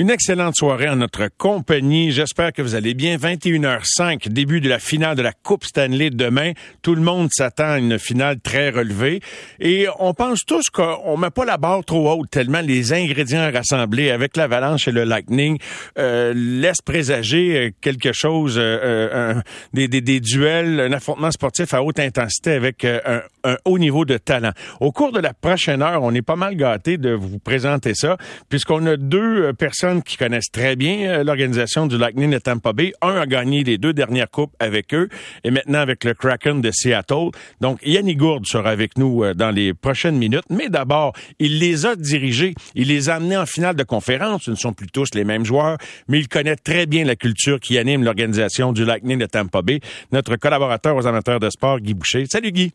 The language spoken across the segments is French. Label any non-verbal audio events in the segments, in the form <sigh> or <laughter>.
Une excellente soirée en notre compagnie. J'espère que vous allez bien. 21h05, début de la finale de la Coupe Stanley demain. Tout le monde s'attend à une finale très relevée. Et on pense tous qu'on met pas la barre trop haute tellement les ingrédients rassemblés avec l'Avalanche et le Lightning euh, laissent présager euh, quelque chose, euh, euh des, des, des, duels, un affrontement sportif à haute intensité avec euh, un, un, haut niveau de talent. Au cours de la prochaine heure, on est pas mal gâté de vous présenter ça, puisqu'on a deux personnes qui connaissent très bien euh, l'organisation du Lightning de Tampa Bay. Un a gagné les deux dernières coupes avec eux et maintenant avec le Kraken de Seattle. Donc, Yannick Gourde sera avec nous euh, dans les prochaines minutes. Mais d'abord, il les a dirigés. Il les a amenés en finale de conférence. Ce ne sont plus tous les mêmes joueurs, mais il connaît très bien la culture qui anime l'organisation du Lightning de Tampa Bay. Notre collaborateur aux amateurs de sport, Guy Boucher. Salut Guy.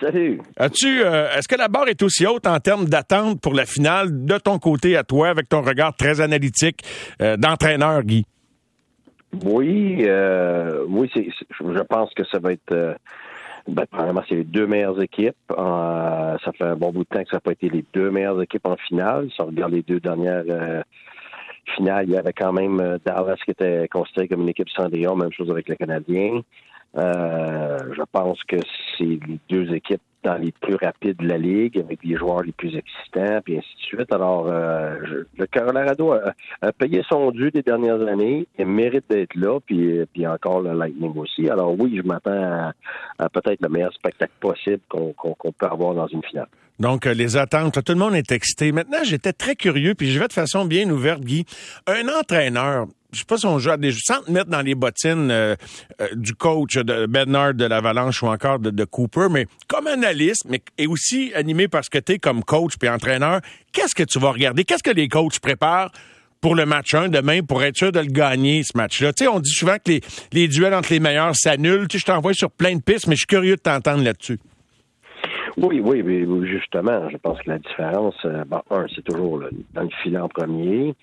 Salut. As-tu, euh, est-ce que la barre est aussi haute en termes d'attente pour la finale de ton côté à toi, avec ton regard très analytique euh, d'entraîneur, Guy? Oui, euh, oui, c'est, je pense que ça va être. Ben, premièrement, c'est les deux meilleures équipes. ça fait un bon bout de temps que ça n'a pas été les deux meilleures équipes en finale. Si on regarde les deux dernières finales, il y avait quand même Dallas qui était considéré comme une équipe Cendrillon, même chose avec les Canadiens. Euh, je pense que les deux équipes dans les plus rapides de la ligue, avec les joueurs les plus excitants, puis ainsi de suite. Alors, euh, le Colorado a, payé son dû des dernières années, il mérite d'être là, puis, puis encore le Lightning aussi. Alors oui, je m'attends à, peut-être le meilleur spectacle possible qu'on peut avoir dans une finale. Donc, euh, les attentes, tout le monde est excité. Maintenant, j'étais très curieux, puis je vais de façon bien ouverte, Guy. Un entraîneur, je sais pas si on joue à des sans te mettre dans les bottines euh, euh, du coach de Bernard de l'Avalanche ou encore de, Cooper, mais comme analyste, mais et aussi animé parce que tu es comme coach puis entraîneur, qu'est-ce que tu vas regarder? Qu'est-ce que les coachs préparent pour le match 1 demain pour être sûr de le gagner, ce match-là? Tu sais, on dit souvent que les, duels entre les meilleurs s'annulent. Tu sais, je t'envoie sur plein de pistes, mais je suis curieux de t'entendre là-dessus. Oui, oui, mais justement, je pense que la différence, bon, un, c'est toujours dans le filet en premier.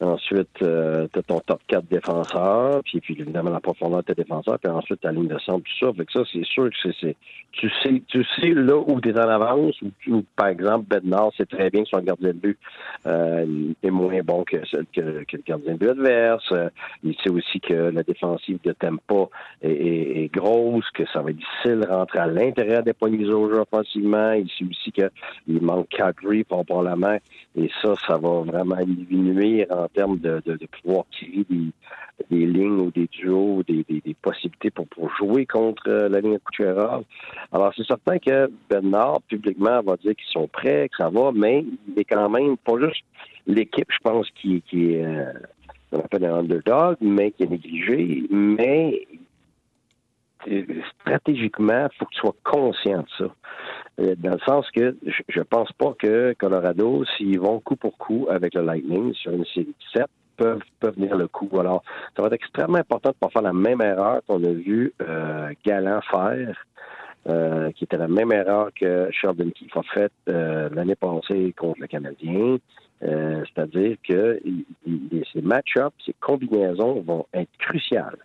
Ensuite, euh, tu as ton top 4 défenseurs, puis, puis évidemment la profondeur de tes défenseurs, puis ensuite ta ligne de centre, tout ça. Fait que ça, c'est sûr que c'est, tu sais, tu sais là où tu es en avance, ou, par exemple, Bednar c'est très bien que son gardien de but euh, est moins bon que, que, le gardien de but adverse. Il sait aussi que la défensive de Tempa est, est, grosse, que ça va être difficile de rentrer à l'intérieur des poignées au jeu offensivement. Il sait aussi qu'il manque Calgary probablement, et ça, ça va vraiment diminuer en en termes de, pouvoir tirer des, lignes ou des duos, des, des, possibilités pour, jouer contre euh, la ligne Kucherov. Alors, c'est certain que Bernard, publiquement, va dire qu'ils sont prêts, que ça va, mais il est quand même pas juste l'équipe, je pense, qui, est euh, on appelle un underdog, mais qui est négligé, mais euh, stratégiquement, il faut que tu sois conscient de ça. Euh, dans le sens que je, ne pense pas que Colorado, s'ils vont coup pour coup avec le Lightning sur une série de 7, peuvent, peuvent venir le coup. Alors, ça va être extrêmement important de ne pas faire la même erreur qu'on a vu euh, Galant faire. Euh, qui était la même erreur que Sheldon Keefe a faite euh, l'année passée contre le Canadien. C'est-à-dire que ces match-ups, ces combinaisons vont être cruciales.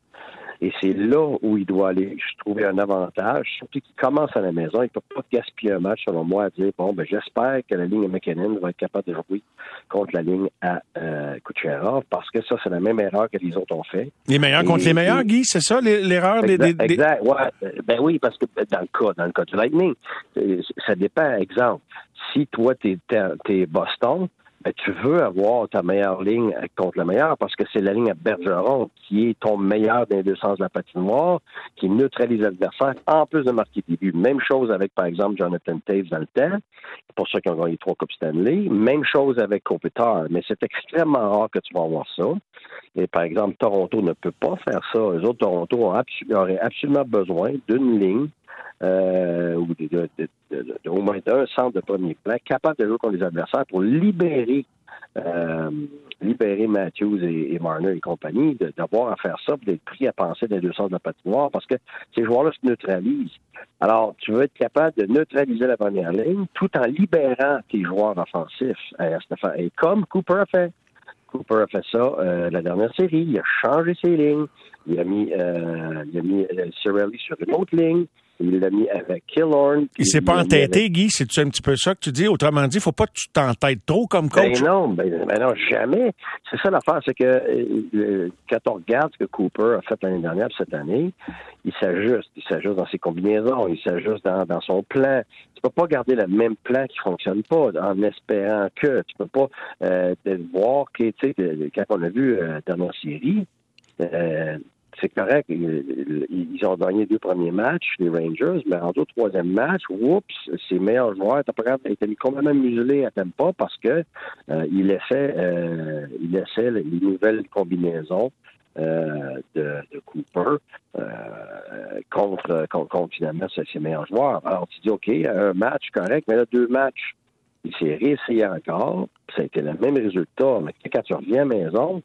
Et c'est là où il doit aller je trouver un avantage, surtout qu'il commence à la maison. Il ne peut pas gaspiller un match, selon moi, à dire bon, ben, j'espère que la ligne à McKinnon va être capable de jouer contre la ligne à euh, Kucherov, parce que ça, c'est la même erreur que les autres ont fait. Les meilleurs contre les meilleurs, Guy, c'est ça l'erreur des, des, Exact, ouais. Ben oui, parce que dans le cas, dans le cas du Lightning, ça dépend. Exemple, si toi, tu es Boston, ben, tu veux avoir ta meilleure ligne contre le meilleur parce que c'est la ligne à Bergeron qui est ton meilleur dans deux sens de la patinoire, qui neutralise l'adversaire en plus de marquer des buts. Même chose avec, par exemple, Jonathan Taves dans le temps, pour ceux qui ont gagné trois Coupes Stanley. Même chose avec Kopitar, mais c'est extrêmement rare que tu vas avoir ça. Et par exemple, Toronto ne peut pas faire ça. Les autres, Toronto ont auraient absolument besoin d'une ligne euh, ou de, au moins d'un centre de premier plan capable de jouer contre les adversaires pour libérer euh, libérer Matthews et, Marner et compagnie, d'avoir à faire ça, d'être pris à penser dans les deux sens de la patinoire, parce que ces joueurs-là se neutralisent. Alors, tu veux être capable de neutraliser la première ligne tout en libérant tes joueurs offensifs. Euh, et comme Cooper a fait. Cooper a fait ça la dernière série. Il a changé ses lignes. Il a mis, euh, il a mis Cirelli sur une autre ligne. Il l'a mis avec Killorn. Il s'est pas entêté, Guy, c'est un petit peu ça que tu dis? Autrement dit, il faut pas que tu t'entêtes trop comme coach. Ben non, ben, ben non, jamais. C'est ça l'affaire, c'est que euh, quand on regarde ce que Cooper a fait l'année dernière cette année, il s'ajuste. Il s'ajuste dans ses combinaisons, il s'ajuste dans, dans, son plan. Tu peux pas garder le même plan qui fonctionne pas en espérant que. Tu peux pas euh, voir que, tu sais, quand on a vu euh, dans nos séries, euh, c'est correct. Ils, ont gagné deux premiers matchs, les Rangers, mais en deux troisième match, oups, ses meilleurs joueurs étaient, complètement muselés à pas parce que euh, euh, ils laissaient les nouvelles combinaisons euh, de, de, Cooper euh, contre, contre, finalement ses meilleurs joueurs. Alors tu dis OK, un match correct, mais là deux matchs, il s'est réessayé encore. Ça a été le même résultat, mais quand tu reviens à maison,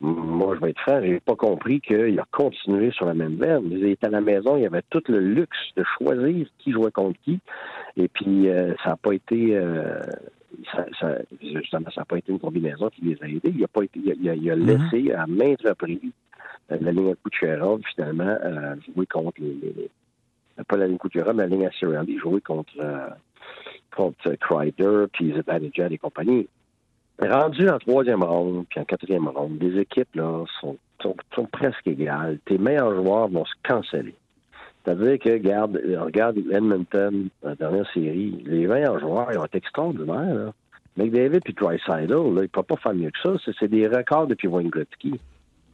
moi, je vais être franc, j'ai pas compris qu'il a continué sur la même veine. Il était à la maison, il avait tout le luxe de choisir qui jouait contre qui. Et puis, euh, ça n'a pas été, euh, ça, ça, justement, ça n'a pas été une combinaison qui les a aidés. Il a pas été, il a, il a mhm. laissé à maintes reprises euh, la ligne Kucherov, finalement, jouer contre les, les, pas la ligne Kucherov, mais la ligne Cirelli, jouer contre, contre Kreider, puis Zibanejad et compagnie. Rendu en troisième ronde, puis en quatrième ronde, les équipes là sont, sont, presque égales. Tes meilleurs joueurs vont se canceller. C'est-à-dire que, regarde, regarde Edmonton, la dernière série, les meilleurs joueurs, ils ont été extraordinaires. Là. McDavid et Dreisaitl, là, ils ne peuvent pas faire mieux que ça. C'est des records depuis Wayne Gretzky.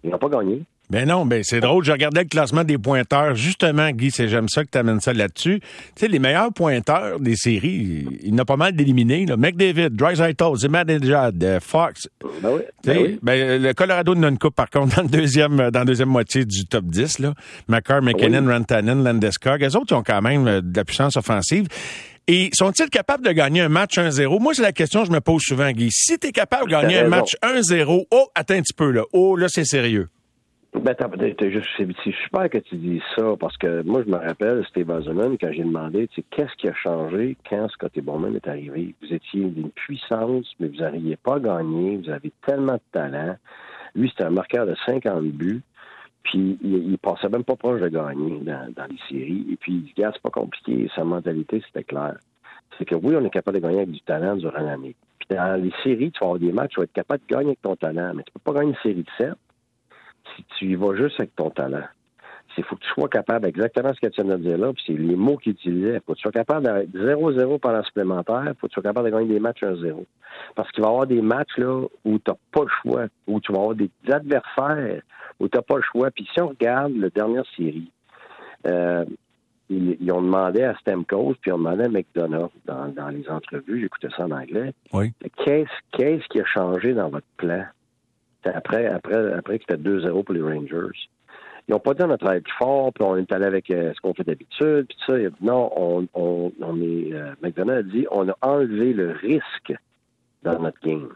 Ils n'ont pas gagné. Ben non, ben c'est drôle. Je regardais le classement des pointeurs. Justement, Guy, c'est j'aime ça que tu amènes ça là-dessus. Tu sais, les meilleurs pointeurs des séries, il y en a pas mal d'éliminés. McDavid, Drysdale, Zibanejad, euh, Fox. Ben oui, ben oui. Ben, le Colorado n'a une coupe, par contre, dans, le deuxième, dans la deuxième moitié du top 10. Là. McCarr, McKinnon, Rantanen, Landeskog. Les autres, ils ont quand même euh, de la puissance offensive. Et sont-ils capables de gagner un match 1-0? Moi, c'est la question que je me pose souvent, Guy. Si tu es capable de gagner un match 1-0, oh, attends un petit peu, là. Oh, là, c'est sérieux. Ben, c'est super que tu dises ça, parce que moi, je me rappelle, Steve Eisenman, quand j'ai demandé, tu sais, qu'est-ce qui a changé quand Scotty Bowman est arrivé? Vous étiez d'une puissance, mais vous n'arriviez pas à gagner, vous avez tellement de talent. Lui, c'était un marqueur de 50 buts, puis il, il, passait même pas proche de gagner dans, les séries. Et puis, il dit, c'est pas compliqué, sa mentalité, c'était clair. C'est que oui, on est capable de gagner avec du talent durant l'année. Puis dans les séries, tu vas avoir des matchs, tu vas être capable de gagner avec ton talent, mais tu peux pas gagner une série de 7 si tu y vas juste avec ton talent. Il faut que tu sois capable, exactement ce que tu viens de dire là, puis c'est les mots qu'il utilisait. Il faut que tu sois capable d'être 0-0 pendant le supplémentaire, il faut que tu sois capable de gagner des matchs 1-0. Parce qu'il va y avoir des matchs là où tu n'as pas le choix, où tu vas avoir des adversaires où tu n'as pas le choix. Puis si on regarde la dernière série, euh, ils, ont demandé à Stemcoes, puis ils ont demandé à McDonough dans, dans les entrevues, j'écoutais ça en anglais, oui. qu'est-ce, qu'est-ce qui a changé dans votre plan? Après, après, après que c'était 2-0 pour les Rangers. Ils n'ont pas dit on a travaillé plus fort, puis on est allé avec euh, ce qu'on fait d'habitude, puis ça. Non, on, on, on est. Euh, McDonald a dit on a enlevé le risque dans notre game.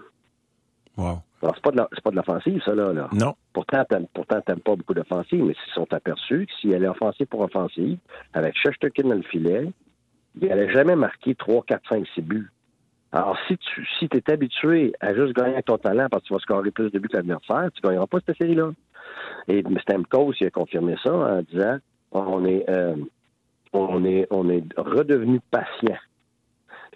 Wow. Alors, c'est pas de la, c'est pas de l'offensive, ça, là, là. Non. Pourtant, t'aimes, pourtant, t'aimes pas beaucoup d'offensive, mais s'ils sont aperçus que si elle est offensive pour offensive, avec Shesterkin dans le filet, il n'allait jamais marquer 3, 4, 5, 6 buts. Alors, si tu si es habitué à juste gagner avec ton talent parce que tu vas scorer plus de buts que l'adversaire, tu ne gagneras pas cette série-là. Et Stamkos, il a confirmé ça en disant on est euh, on est on est redevenu patient.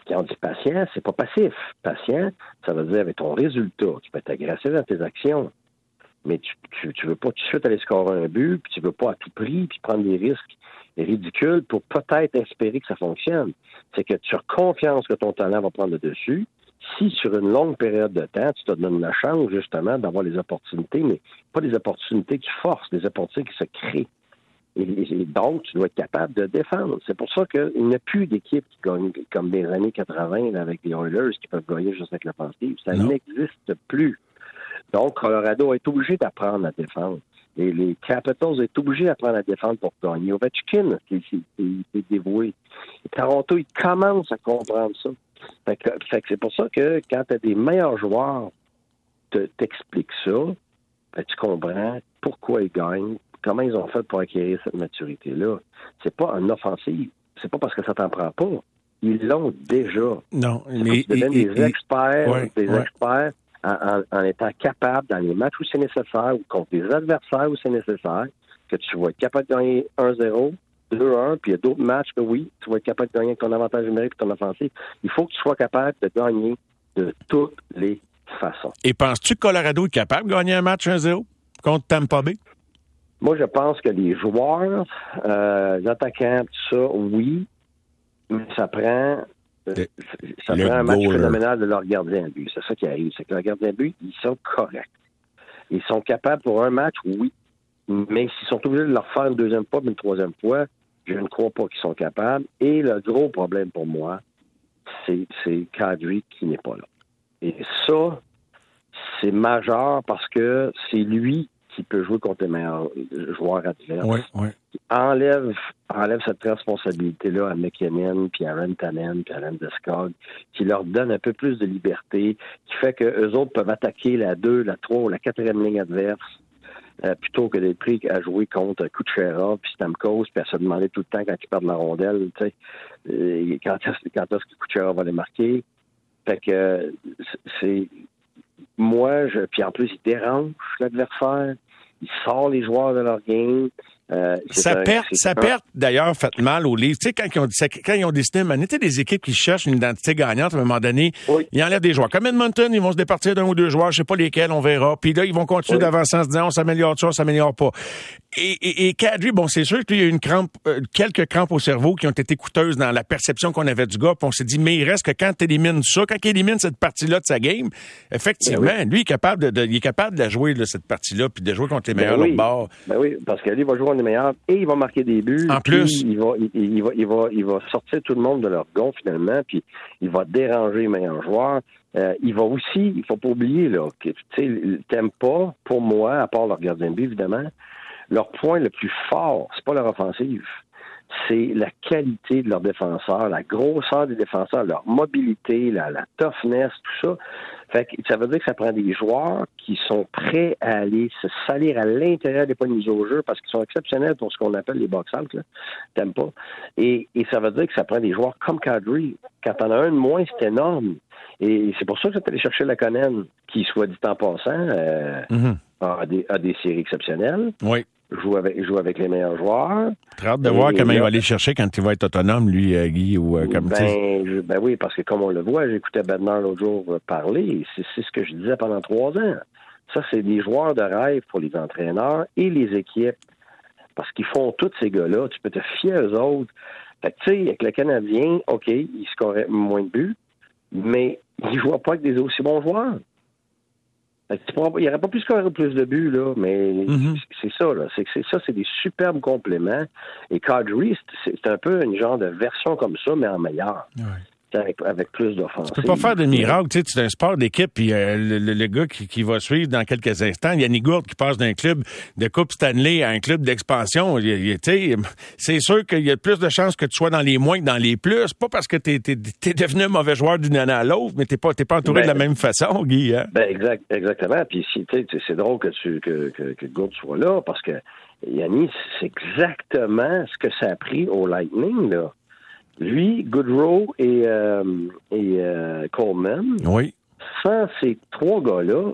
Quand on dit patient, c'est pas passif. Patient, ça veut dire avec ton résultat. Tu peux être agressif dans tes actions. Mais tu, tu, tu veux pas tout de suite aller scorer un but, puis tu veux pas à tout prix, puis prendre des risques ridicule pour peut-être espérer que ça fonctionne. C'est que tu as confiance que ton talent va prendre le dessus. Si sur une longue période de temps, tu te donnes la chance justement d'avoir les opportunités, mais pas des opportunités qui forcent, des opportunités qui se créent. Et, donc, tu dois être capable de défendre. C'est pour ça qu'il n'y a plus d'équipes qui gagnent comme des années 80 avec les Oilers qui peuvent gagner juste avec l'offensive. Ça n'existe plus. Donc, Colorado est obligé d'apprendre à défendre les, les Capitals est obligé d'apprendre à défendre pour gagner. Ovechkin est dévoué. Et Toronto, il commence à comprendre ça. Fait que, c'est pour ça que quand tu as des meilleurs joueurs t'expliquent ça, ben, tu comprends pourquoi ils gagnent, comment ils ont fait pour acquérir cette maturité-là. C'est pas un offensive. C'est pas parce que ça t'en prend pas. Ils l'ont déjà. Non, mais. des experts, des experts en, étant capable, dans les matchs où c'est nécessaire, ou contre des adversaires où c'est nécessaire, que tu vas être capable de gagner 1-0, 2-1, puis il y a d'autres matchs que oui, tu vas être capable de gagner avec ton avantage numérique et ton offensive. Il faut que tu sois capable de gagner de toutes les façons. Et penses-tu que Colorado est capable de gagner un match 1-0 contre Tampa Bay? Moi, je pense que les joueurs, euh, les attaquants, tout ça, oui, mais ça prend euh, ça prend un match phénoménal de leur gardien à but. C'est ça qui arrive. C'est que leur gardien à but, ils sont corrects. Ils sont capables pour un match, oui. Mais s'ils sont obligés de leur faire une deuxième fois, une troisième fois, je ne crois pas qu'ils sont capables. Et le gros problème pour moi, c'est Kadri qui n'est pas là. Et ça, c'est majeur parce que c'est lui qui peut jouer contre les meilleurs joueurs adverses. Oui. Enlève, enlève cette responsabilité-là à McKinnon, puis à Rantanen, puis à Landeskog, qui leur donne un peu plus de liberté, qui fait qu'eux autres peuvent attaquer la 2, la 3 ou la quatrième ligne adverse. Euh, plutôt que d'être pris à jouer contre Kuchera puis Stamkos puis à se demander tout le temps quand ils perdent la rondelle, tu sais, euh, quand est-ce que Kuchera va les marquer. Fait que c'est moi, je, puis en plus, il dérange l'adversaire, il sort les joueurs de leur game. Euh, ça perd, ça perd d'ailleurs fait mal au livre. Tu sais, quand ils ont, quand ils ont décidé, man, des équipes qui cherchent une identité gagnante à un moment donné, ils enlèvent des joueurs. Comme Edmonton, ils vont se départir d'un ou deux joueurs, je sais pas lesquels, on verra. Puis là, ils vont continuer d'avancer en se disant, on s'améliore ça, on s'améliore pas. Et, et, et Kadri, bon, c'est sûr qu'il y a une crampe, euh, quelques crampes au cerveau qui ont été coûteuses dans la perception qu'on avait du gars. Puis on s'est dit, mais il reste que quand tu élimines ça, quand il élimine cette partie-là de sa game, effectivement, ben lui, il est capable de, il est capable de la jouer, là, cette partie-là, puis de jouer contre les meilleurs ben oui. bord. Ben oui, parce que lui, il va jouer contre les meilleurs et il va marquer des buts. En plus. Il va, il, va, il, va, il va sortir tout le monde de leur gond, finalement, puis il va déranger les meilleurs joueurs. Euh, il va aussi, il faut pas oublier, là, que, tu sais, pas, pour moi, à part leur gardien de but, évidemment, leur point le plus fort, c'est pas leur offensive, c'est la qualité de leurs défenseurs, la grosseur des défenseurs, leur mobilité, la, la toughness, tout ça. Fait que ça veut dire que ça prend des joueurs qui sont prêts à aller se salir à l'intérieur des points de mise au jeu parce qu'ils sont exceptionnels pour ce qu'on appelle les box-out, t'aimes pas. Et, et, ça veut dire que ça prend des joueurs comme Kadri. Quand on a un de moins, c'est énorme. Et c'est pour ça que tu allé chercher la Conan, qui, soit dit en passant, euh, mm-hmm. a, des, a des séries exceptionnelles. Oui joue avec, joue avec les meilleurs joueurs. Très hâte de voir comment il va aller chercher quand il va être autonome, lui, euh, Guy, ou euh, comme ben, je, ben oui, parce que comme on le voit, j'écoutais Bednar l'autre jour euh, parler, c'est ce que je disais pendant trois ans. Ça, c'est des joueurs de rêve pour les entraîneurs et les équipes. Parce qu'ils font tous ces gars-là. Tu peux te fier aux autres. Fait que, tu sais, avec le Canadien, OK, il scorait moins de buts, mais il ne joue pas avec des aussi bons joueurs. Il n'y aurait pas pu scorer plus de buts, là, mais mm-hmm. c'est ça, là. C'est ça, c'est des superbes compléments. Et Kadri, c'est un peu une genre de version comme ça, mais en meilleur avec, plus d'offensive. Tu peux pas faire de miracle. Tu sais, c'est un sport d'équipe. Puis euh, le, gars qui, va suivre dans quelques instants, Yannick Gourde qui passe d'un club de Coupe Stanley à un club d'expansion. C'est sûr qu'il y a plus de chances que tu sois dans les moins que dans les plus. Pas parce que tu es, devenu un mauvais joueur d'une année à l'autre, mais tu pas, pas entouré de la ben, même façon, Guy. Hein? Ben exact, exactement. Puis si, c'est drôle que, tu, que, que, que Gourde soit là parce que Yannick, c'est exactement ce que ça a pris au Lightning, là. Lui, Goodrow et, euh, et euh, Coleman, oui. sans ces trois gars-là,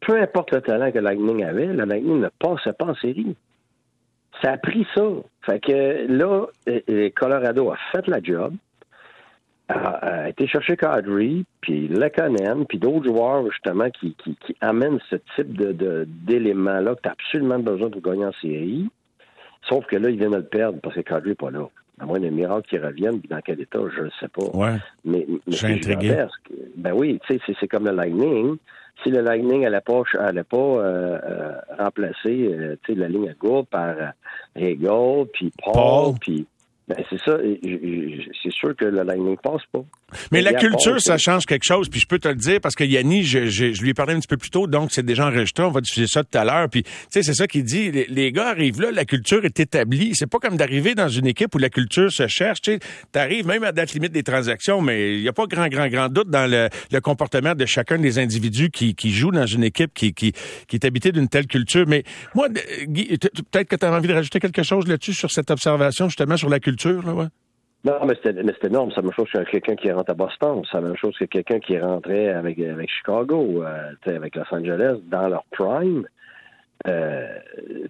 peu importe le talent que Lightning avait, la Lightning ne passait pas en série. Ça a pris ça. Fait que là, euh, Colorado a fait la job, a, été chercher Kadri, puis Lekonen, puis d'autres joueurs justement qui, qui, qui, amènent ce type de, d'éléments-là que tu as absolument besoin pour gagner en série. Sauf que là, ils viennent de le perdre parce que Kadri n'est pas là à moins d'un miracle qui revienne, puis dans quel état, je ne sais pas. Ouais. Mais, mais je suis intrigué. Ben oui, tu sais, c'est comme le Lightning. Si le Lightning n'allait pas, allait pas euh, euh, remplacer euh, la ligne à gauche par euh, Hegel, puis Paul, puis ben, c'est ça. C'est sûr que le Lightning passe pas. Mais la culture, ça change quelque chose. Puis je peux te le dire parce que Yanni, je, je, je lui ai parlé un petit peu plus tôt, donc c'est déjà enregistré. On va diffuser ça tout à l'heure. Puis tu sais, c'est ça qu'il dit. Les, gars arrivent là, la culture est établie. C'est pas comme d'arriver dans une équipe où la culture se cherche. Tu arrives même à date limite des transactions, mais il y a pas grand, grand, grand doute dans le, le comportement de chacun des individus qui, qui jouent dans une équipe qui, qui, qui est habitée d'une telle culture. Mais moi, Guy, peut-être que tu as envie de rajouter quelque chose là-dessus sur cette observation justement sur la culture non, mais c'était énorme. C'est la même chose que quelqu'un qui rentre à Boston. C'est la même chose que quelqu'un qui rentrait avec, avec Chicago, euh, avec Los Angeles, dans leur prime. euh,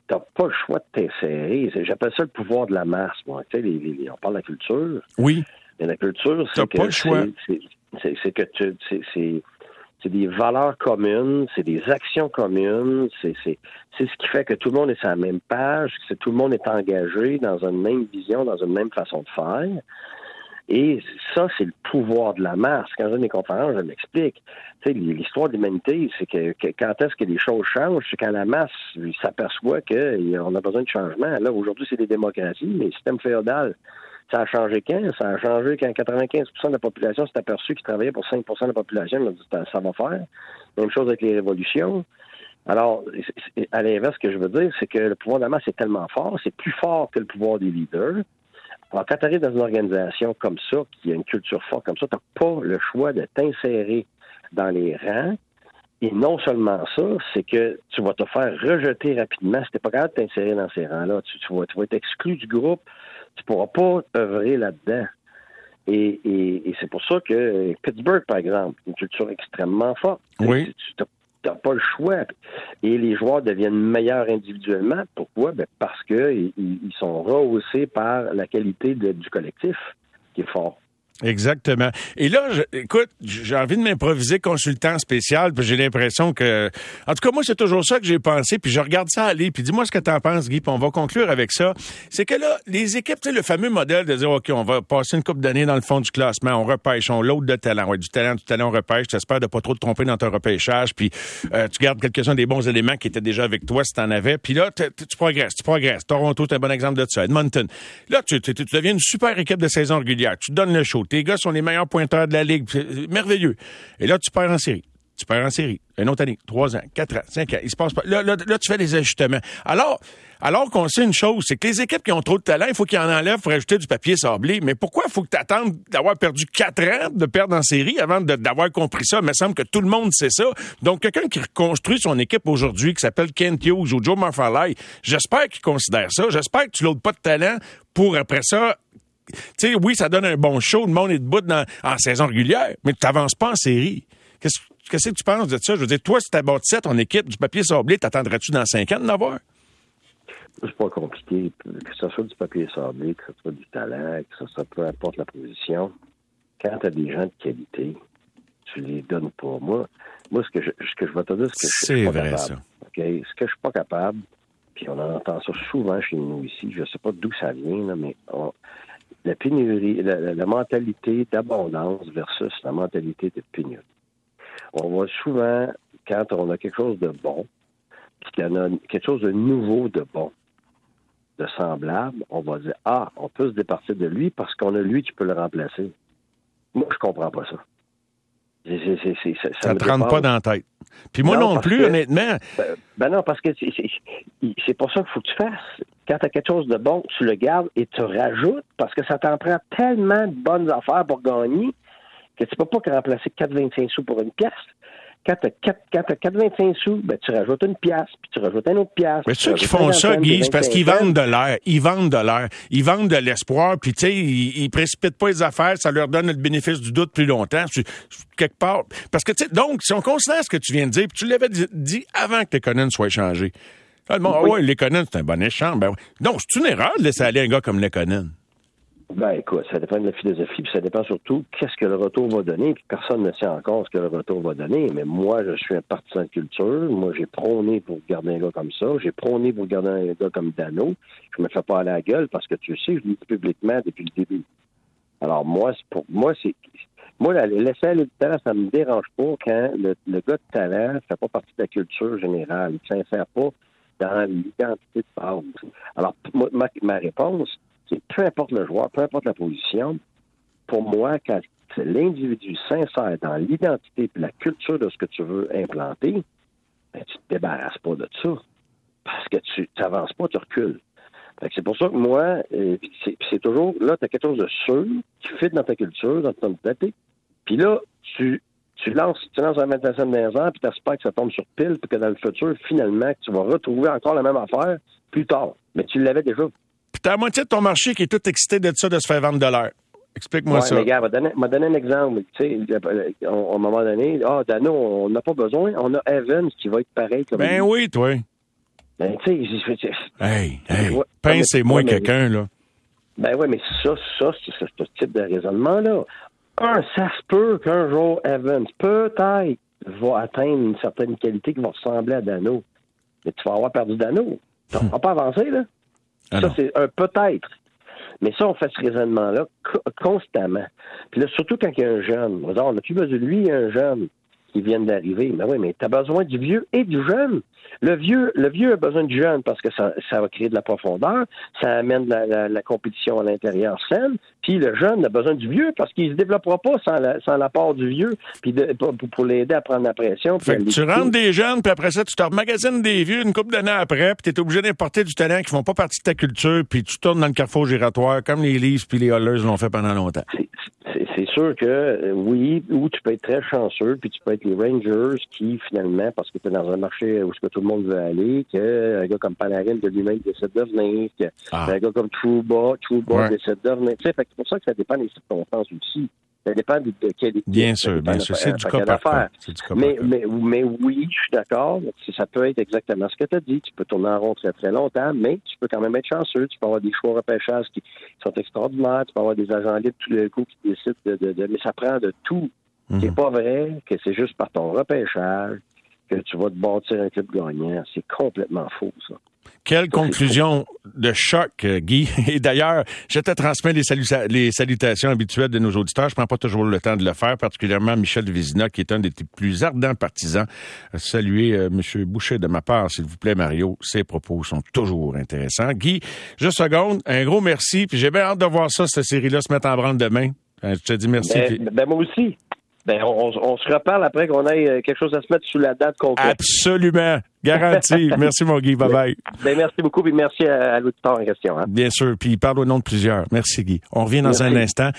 t'as pas le choix de t'insérer. J'appelle ça le pouvoir de la masse, moi. Sais, on parle de la culture. Oui. Mais la culture, c'est que. pas le choix. C'est que tu. C'est des valeurs communes, c'est des actions communes, c'est ce qui fait que tout le monde est sur la même page, que tout le monde est engagé dans une même vision, dans une même façon de faire. Et ça, c'est le pouvoir de la masse. Quand je donne mes conférences, je sais, l'histoire de l'humanité, c'est que, quand est-ce que les choses changent, c'est quand la masse s'aperçoit qu'on a besoin de changement. Là, aujourd'hui, c'est des démocraties, mais le système féodal, ça a changé quand? Ça a changé quand 95% de la population s'est aperçu qu'ils travaillaient pour 5% de la population. ça va faire. Même chose avec les révolutions. Alors, à l'inverse, ce que je veux dire, c'est que le pouvoir de la masse est tellement fort, c'est plus fort que le pouvoir des leaders. Alors, quand tu arrives dans une organisation comme ça, qui a une culture forte comme ça, tu n'as pas le choix de t'insérer dans les rangs. Et non seulement ça, c'est que tu vas te faire rejeter rapidement si tu pas capable de t'insérer dans ces rangs-là. Tu, vas, être exclu du groupe. Tu ne pourras pas œuvrer là-dedans. Et, c'est pour ça que Pittsburgh, par exemple, une culture extrêmement forte. Oui. Tu, n'as pas le choix. Et les joueurs deviennent meilleurs individuellement. Pourquoi? Ben parce qu'ils ils sont rehaussés par la qualité du collectif qui est fort. Exactement. Et là, écoute, j'ai envie de m'improviser consultant spécial, puis j'ai l'impression que, en tout cas, moi, c'est toujours ça que j'ai pensé, puis je regarde ça aller, puis dis-moi ce que t'en penses, Guy, puis on va conclure avec ça. C'est que là, les équipes, tu sais, le fameux modèle de dire, OK, on va passer une coupe d'années dans le fond du classement, on repêche, on l'autre de talent, ouais, du talent, du talent, on repêche, t'espères de pas trop te tromper dans ton repêchage, puis euh, tu gardes quelques-uns des bons éléments qui étaient déjà avec toi si t'en avais, puis là, tu progresses, tu progresses. Toronto, c'est un bon exemple de ça. Edmonton. Là, tu, tu deviens une super équipe de saison régulière. Tu donnes le show tes gars sont les meilleurs pointeurs de la Ligue. Merveilleux. Et là, tu perds en série. Tu perds en série. Une autre année, trois ans, quatre ans, cinq ans. Il se pas. Là, là, tu fais des ajustements. Alors, alors qu'on sait une chose, c'est que les équipes qui ont trop de talent, il faut qu'ils en enlèvent pour ajouter du papier sablé. Mais pourquoi faut que tu attendes d'avoir perdu quatre ans de perdre en série avant d'avoir compris ça? Il me semble que tout le monde sait ça. Donc, quelqu'un qui reconstruit son équipe aujourd'hui, qui s'appelle Kent Hughes ou Joe Marfalai, j'espère qu'il considère ça. J'espère que tu l'autres pas de talent pour, après ça, tu sais, oui, ça donne un bon show, le monde est debout dans, en saison régulière, mais tu n'avances pas en série. Qu'est-ce que tu penses de ça? Je veux dire, toi, si tu bâtissais ton équipe du papier sablé, t'attendrais-tu dans cinq ans de l'avoir? C'est pas compliqué. Que ce soit du papier sablé, que ce soit du talent, que ce soit peu importe la position, quand tu as des gens de qualité, tu les donnes pas. Moi, moi ce, que je, ce que je vais te dire, c'est que je suis pas vrai, capable. Ça. Ce que je suis pas capable, puis on entend ça souvent chez nous ici, je sais pas d'où ça vient, là, mais la pénurie, la, mentalité d'abondance versus la mentalité de pénurie. On voit souvent, quand on a quelque chose de bon, qu'il y en a quelque chose de nouveau de bon, de semblable, on va dire Ah, on peut se départir de lui parce qu'on a lui qui peut le remplacer. Moi, je comprends pas ça. Ça ne te rentre pas dans la tête. Puis moi non, plus, honnêtement. Ben, ben, non, parce que c'est pas ça qu'il faut que tu fasses. Quand tu as quelque chose de bon, tu le gardes et tu rajoutes parce que ça t'en prend tellement de bonnes affaires pour gagner que tu peux pas remplacer 4,25 sous pour une pièce. Quand tu as 4,25 sous, ben, tu rajoutes une pièce, puis tu rajoutes une autre pièce. Mais ceux qui font ça, Guy, c'est parce qu'ils vendent de l'air. Ils vendent de l'air. Ils vendent de l'espoir, puis tu sais, ils, ils, précipitent pas les affaires, ça leur donne le bénéfice du doute plus longtemps. quelque part. Parce que, tu sais, donc, si on considère ce que tu viens de dire, puis tu l'avais dit avant que l'économie soit changée. Ah, bon, oui. ouais, c'est un bon échange. Ben, donc, c'est une erreur de laisser aller un gars comme l'économie. Ben écoute, ça dépend de la philosophie, puis ça dépend surtout qu'est-ce que le retour va donner, personne ne sait encore ce que le retour va donner. Mais moi, je suis un partisan de culture. Moi, j'ai prôné pour garder un gars comme ça. J'ai prôné pour garder un gars comme Dano. Je me fais pas à la gueule parce que tu sais, je dis publiquement depuis le début. Alors moi, pour moi, c'est moi, aller du talent, ça me dérange pas quand le, gars de talent ne fait pas partie de la culture générale. Il ne s'insère pas dans l'identité de base. Alors, ma, réponse, c'est peu importe le joueur, peu importe la position, pour moi, quand l'individu sincère dans l'identité et la culture de ce que tu veux implanter, ben, tu te débarrasses pas de ça. Parce que tu n'avances pas, tu recules. C'est pour ça que moi, euh, c'est toujours, là, tu as quelque chose de sûr qui fit dans ta culture, dans ton identité. Puis là, tu, tu lances, tu lances un 25 dans ans, puis tu espères que ça tombe sur pile, puis que dans le futur, finalement, tu vas retrouver encore la même affaire plus tard. Mais tu l'avais déjà. Puis t'as la moitié de ton marché qui est tout excité de ça, de se faire vendre de. Explique-moi ça. Mais gars, m'a donné, un exemple. Tu sais, à un moment donné, ah, Dano, on n'a pas besoin. On a Evans qui va être pareil comme Ben oui, toi. Ben, tu sais, hey, hey, pince c'est moins quelqu'un, là. Ben oui, mais ça, ça, c'est ce type de raisonnement-là. Un, ça se peut qu'un jour Evans, peut-être, va atteindre une certaine qualité qui va ressembler à Dano. Mais tu vas avoir perdu Dano. <laughs> Tu vas pas avancer, là. Ça, c'est un peut-être. Mais ça, on fait ce raisonnement-là constamment. Puis là, surtout quand il y a un jeune. On plus besoin de lui, un jeune qui vient d'arriver? Mais oui, mais tu as besoin du vieux et du jeune. Le vieux, le vieux a besoin du jeune parce que ça, ça va créer de la profondeur, ça amène la, la, compétition à l'intérieur saine. Puis le jeune a besoin du vieux parce qu'il se développera pas sans, la, sans l'apport du vieux, puis pour, pour l'aider à prendre la pression. Fait que tu rentres des jeunes, puis après ça, tu te remagasines des vieux une couple d'années après, puis tu es obligé d'importer du talent qui font pas partie de ta culture, puis tu tournes dans le carrefour giratoire comme les Leafs puis les Hollers l'ont fait pendant longtemps c'est sûr que euh, oui, ou tu peux être très chanceux, puis tu peux être les Rangers qui, finalement, parce que tu es dans un marché où ce que tout le monde veut aller, qu'un gars comme Panarin de lui-même décide de venir, qu'un ah. gars comme Trouba, Trouba décide de venir. c'est pour ça que ça dépend des circonstances aussi. Ça dépend de, de quelle Bien sûr, bien sûr. C'est du cas par cas. Mais, mais, mais oui, je suis d'accord. Ça peut être exactement ce que tu as dit. Tu peux tourner en rond très, très longtemps, mais tu peux quand même être chanceux. Tu peux avoir des choix repêchage qui sont extraordinaires. Tu peux avoir des agents libres tout le coup qui décident de, de, Mais ça prend de tout. C'est mhm. pas vrai que c'est juste par ton repêchage que tu vas te bâtir un club gagnant. C'est complètement faux, ça. Quelle conclusion de choc, euh, Guy. <laughs> Et d'ailleurs, je te transmets les, les, salutations habituelles de nos auditeurs. Je prends pas toujours le temps de le faire, particulièrement Michel Vizina, qui est un des plus ardents partisans. Saluez euh, M. Boucher de ma part, s'il vous plaît, Mario. Ses propos sont toujours intéressants. Guy, juste seconde, un gros merci. Puis j'ai bien hâte de voir ça, cette série-là, se mettre en branle demain. Euh, je te dis merci. Ben, ben moi aussi. Ben, on, on, se reparle après qu'on ait euh, quelque chose à se mettre sous la date concrète. Absolument. Garanti. <laughs> merci, mon Guy. Bye-bye. Ben, merci beaucoup, et merci à, l'auditeur en question. Hein. Bien sûr. Puis il parle au nom de plusieurs. Merci, Guy. On revient dans un instant.